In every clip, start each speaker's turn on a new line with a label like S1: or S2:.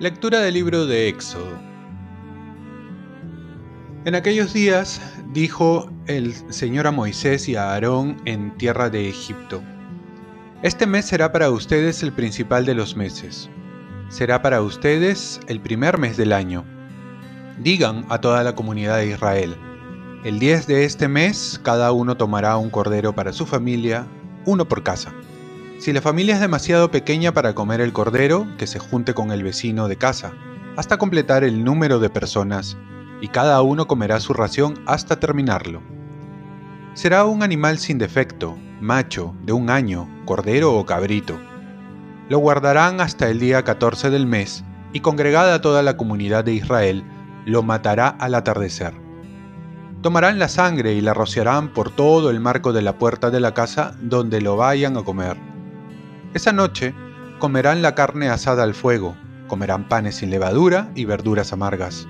S1: Lectura del libro de Éxodo. En aquellos días dijo el Señor a Moisés y a Aarón en tierra de Egipto, Este mes será para ustedes el principal de los meses, será para ustedes el primer mes del año. Digan a toda la comunidad de Israel, el 10 de este mes cada uno tomará un cordero para su familia, uno por casa. Si la familia es demasiado pequeña para comer el cordero, que se junte con el vecino de casa, hasta completar el número de personas, y cada uno comerá su ración hasta terminarlo. Será un animal sin defecto, macho, de un año, cordero o cabrito. Lo guardarán hasta el día 14 del mes, y congregada toda la comunidad de Israel, lo matará al atardecer. Tomarán la sangre y la rociarán por todo el marco de la puerta de la casa donde lo vayan a comer esa noche comerán la carne asada al fuego, comerán panes sin levadura y verduras amargas.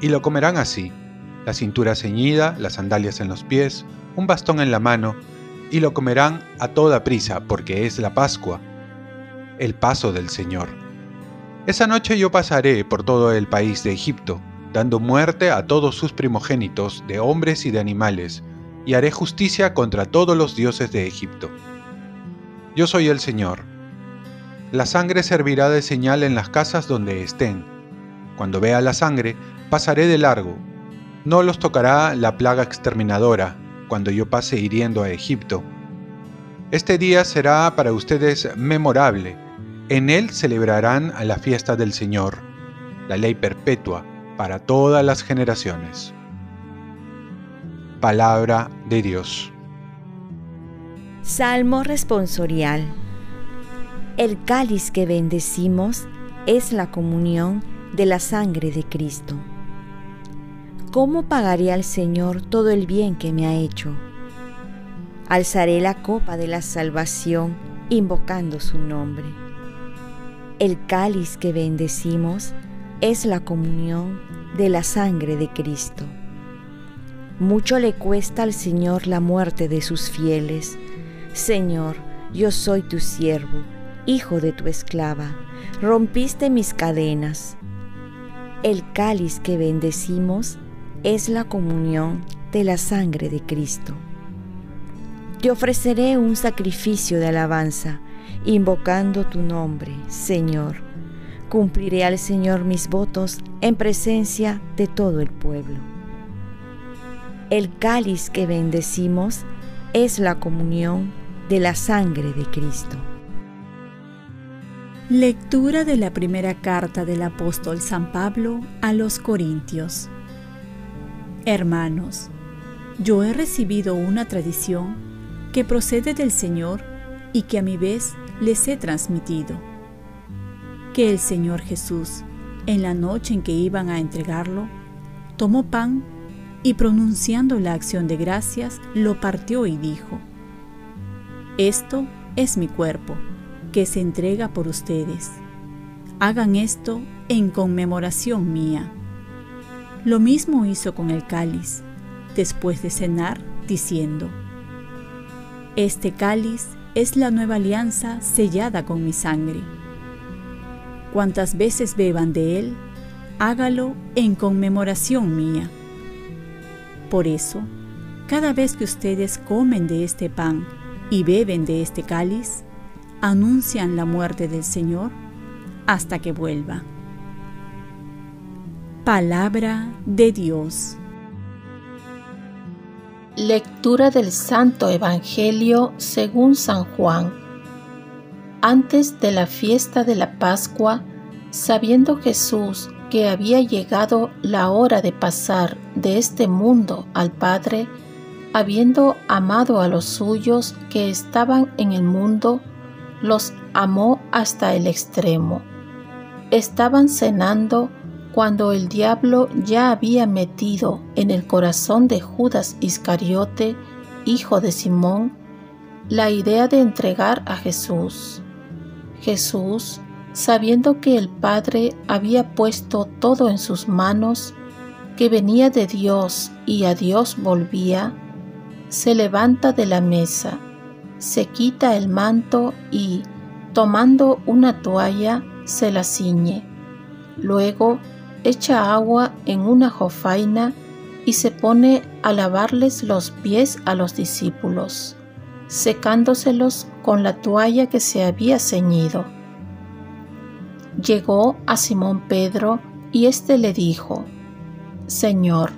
S1: Y lo comerán así, la cintura ceñida, las sandalias en los pies, un bastón en la mano, y lo comerán a toda prisa, porque es la Pascua, el paso del Señor. Esa noche yo pasaré por todo el país de Egipto, dando muerte a todos sus primogénitos, de hombres y de animales, y haré justicia contra todos los dioses de Egipto. Yo soy el Señor. La sangre servirá de señal en las casas donde estén. Cuando vea la sangre, pasaré de largo. No los tocará la plaga exterminadora cuando yo pase hiriendo a Egipto. Este día será para ustedes memorable. En él celebrarán a la fiesta del Señor, la ley perpetua para todas las generaciones. Palabra de Dios.
S2: Salmo responsorial. El cáliz que bendecimos es la comunión de la sangre de Cristo. ¿Cómo pagaré al Señor todo el bien que me ha hecho? Alzaré la copa de la salvación invocando su nombre. El cáliz que bendecimos es la comunión de la sangre de Cristo. Mucho le cuesta al Señor la muerte de sus fieles, Señor, yo soy tu siervo, hijo de tu esclava, rompiste mis cadenas. El cáliz que bendecimos es la comunión de la sangre de Cristo. Te ofreceré un sacrificio de alabanza, invocando tu nombre, Señor. Cumpliré al Señor mis votos en presencia de todo el pueblo. El cáliz que bendecimos es la comunión de la sangre de Cristo.
S3: Lectura de la primera carta del apóstol San Pablo a los Corintios. Hermanos, yo he recibido una tradición que procede del Señor y que a mi vez les he transmitido. Que el Señor Jesús, en la noche en que iban a entregarlo, tomó pan y pronunciando la acción de gracias, lo partió y dijo, esto es mi cuerpo, que se entrega por ustedes. Hagan esto en conmemoración mía. Lo mismo hizo con el cáliz, después de cenar, diciendo, Este cáliz es la nueva alianza sellada con mi sangre. Cuantas veces beban de él, hágalo en conmemoración mía. Por eso, cada vez que ustedes comen de este pan y beben de este cáliz, anuncian la muerte del Señor hasta que vuelva. Palabra de Dios.
S4: Lectura del Santo Evangelio según San Juan. Antes de la fiesta de la Pascua, sabiendo Jesús que había llegado la hora de pasar de este mundo al Padre, habiendo amado a los suyos que estaban en el mundo, los amó hasta el extremo. Estaban cenando cuando el diablo ya había metido en el corazón de Judas Iscariote, hijo de Simón, la idea de entregar a Jesús. Jesús, sabiendo que el Padre había puesto todo en sus manos, que venía de Dios y a Dios volvía, se levanta de la mesa, se quita el manto y, tomando una toalla, se la ciñe. Luego echa agua en una jofaina y se pone a lavarles los pies a los discípulos, secándoselos con la toalla que se había ceñido. Llegó a Simón Pedro y éste le dijo, Señor,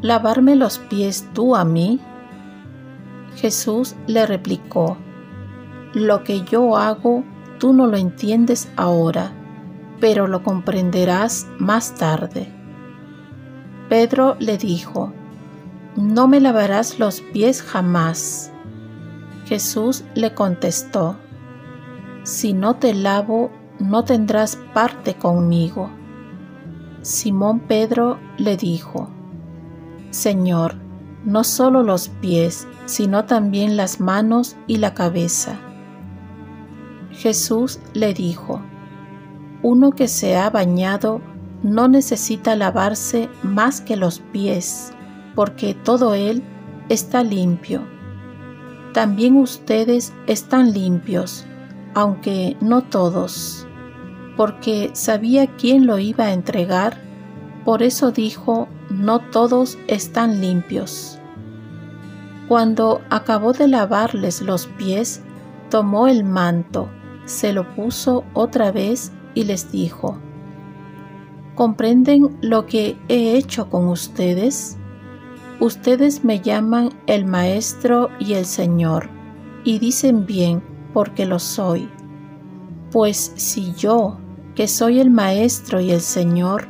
S4: ¿lavarme los pies tú a mí? Jesús le replicó, Lo que yo hago tú no lo entiendes ahora, pero lo comprenderás más tarde. Pedro le dijo, No me lavarás los pies jamás. Jesús le contestó, Si no te lavo, no tendrás parte conmigo. Simón Pedro le dijo, Señor, no solo los pies, sino también las manos y la cabeza. Jesús le dijo, Uno que se ha bañado no necesita lavarse más que los pies, porque todo él está limpio. También ustedes están limpios, aunque no todos, porque sabía quién lo iba a entregar, por eso dijo, no todos están limpios. Cuando acabó de lavarles los pies, tomó el manto, se lo puso otra vez y les dijo, ¿comprenden lo que he hecho con ustedes? Ustedes me llaman el Maestro y el Señor, y dicen bien, porque lo soy. Pues si yo, que soy el Maestro y el Señor,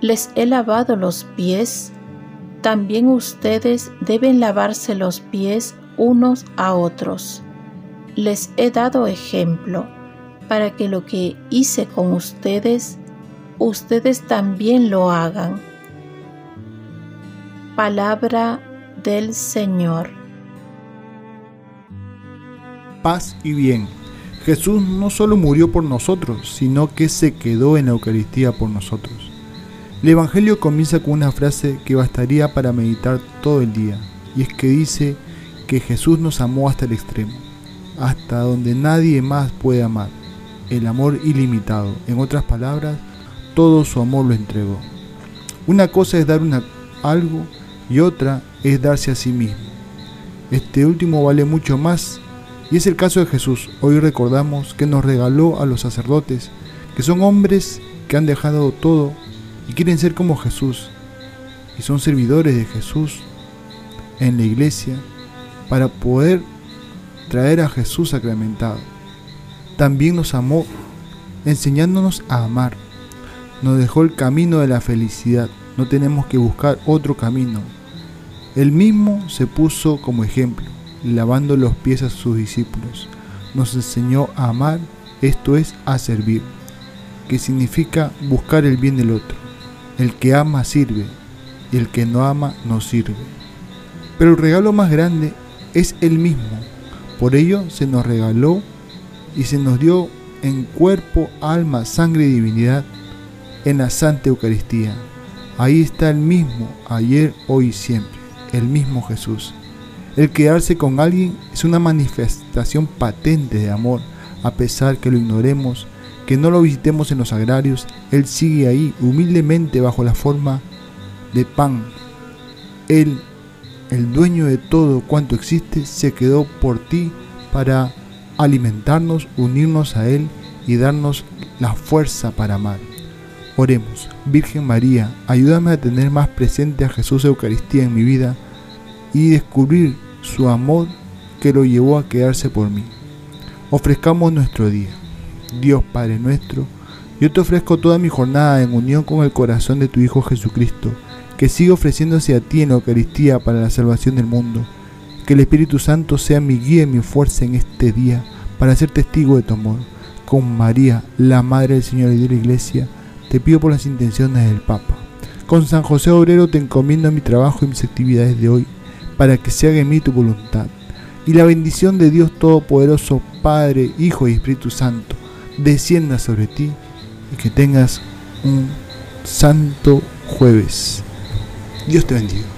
S4: les he lavado los pies, también ustedes deben lavarse los pies unos a otros. Les he dado ejemplo para que lo que hice con ustedes, ustedes también lo hagan. Palabra del Señor.
S5: Paz y bien Jesús no solo murió por nosotros, sino que se quedó en la Eucaristía por nosotros. El Evangelio comienza con una frase que bastaría para meditar todo el día, y es que dice que Jesús nos amó hasta el extremo, hasta donde nadie más puede amar, el amor ilimitado. En otras palabras, todo su amor lo entregó. Una cosa es dar una, algo y otra es darse a sí mismo. Este último vale mucho más y es el caso de Jesús. Hoy recordamos que nos regaló a los sacerdotes, que son hombres que han dejado todo y quieren ser como Jesús. Y son servidores de Jesús en la iglesia para poder traer a Jesús sacramentado. También nos amó enseñándonos a amar. Nos dejó el camino de la felicidad. No tenemos que buscar otro camino. Él mismo se puso como ejemplo lavando los pies a sus discípulos. Nos enseñó a amar, esto es, a servir, que significa buscar el bien del otro. El que ama sirve y el que no ama no sirve. Pero el regalo más grande es el mismo. Por ello se nos regaló y se nos dio en cuerpo, alma, sangre y divinidad en la Santa Eucaristía. Ahí está el mismo, ayer, hoy y siempre, el mismo Jesús. El quedarse con alguien es una manifestación patente de amor, a pesar que lo ignoremos, que no lo visitemos en los agrarios, Él sigue ahí humildemente bajo la forma de pan. Él, el dueño de todo cuanto existe, se quedó por ti para alimentarnos, unirnos a Él y darnos la fuerza para amar. Oremos, Virgen María, ayúdame a tener más presente a Jesús Eucaristía en mi vida y descubrir su amor que lo llevó a quedarse por mí. Ofrezcamos nuestro día. Dios Padre nuestro, yo te ofrezco toda mi jornada en unión con el corazón de tu Hijo Jesucristo, que sigue ofreciéndose a ti en la Eucaristía para la salvación del mundo. Que el Espíritu Santo sea mi guía y mi fuerza en este día para ser testigo de tu amor. Con María, la Madre del Señor y de la Iglesia, te pido por las intenciones del Papa. Con San José Obrero te encomiendo mi trabajo y mis actividades de hoy para que se haga en mí tu voluntad. Y la bendición de Dios Todopoderoso, Padre, Hijo y Espíritu Santo, descienda sobre ti y que tengas un santo jueves. Dios te bendiga.